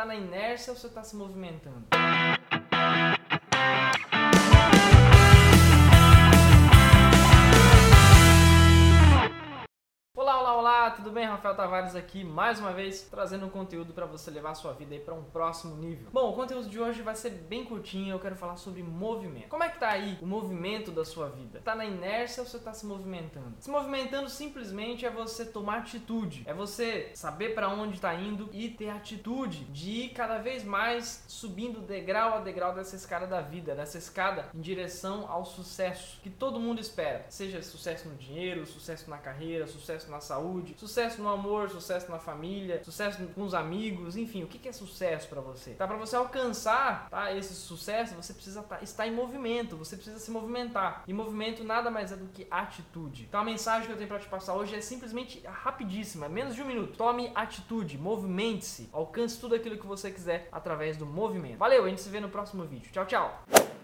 tá na inércia ou você tá se movimentando? Olá, tudo bem? Rafael Tavares aqui, mais uma vez, trazendo um conteúdo para você levar sua vida aí para um próximo nível. Bom, o conteúdo de hoje vai ser bem curtinho, eu quero falar sobre movimento. Como é que tá aí o movimento da sua vida? Tá na inércia ou você tá se movimentando? Se movimentando simplesmente é você tomar atitude, é você saber para onde tá indo e ter atitude de ir cada vez mais subindo degrau a degrau dessa escada da vida, dessa escada em direção ao sucesso que todo mundo espera. Seja sucesso no dinheiro, sucesso na carreira, sucesso na saúde, sucesso no amor, sucesso na família, sucesso com os amigos, enfim, o que é sucesso para você? Tá para você alcançar, tá, esse sucesso, você precisa tá, estar em movimento, você precisa se movimentar. E movimento nada mais é do que atitude. Então a mensagem que eu tenho para te passar hoje é simplesmente rapidíssima, menos de um minuto. Tome atitude, movimente-se, alcance tudo aquilo que você quiser através do movimento. Valeu, a gente se vê no próximo vídeo. Tchau, tchau.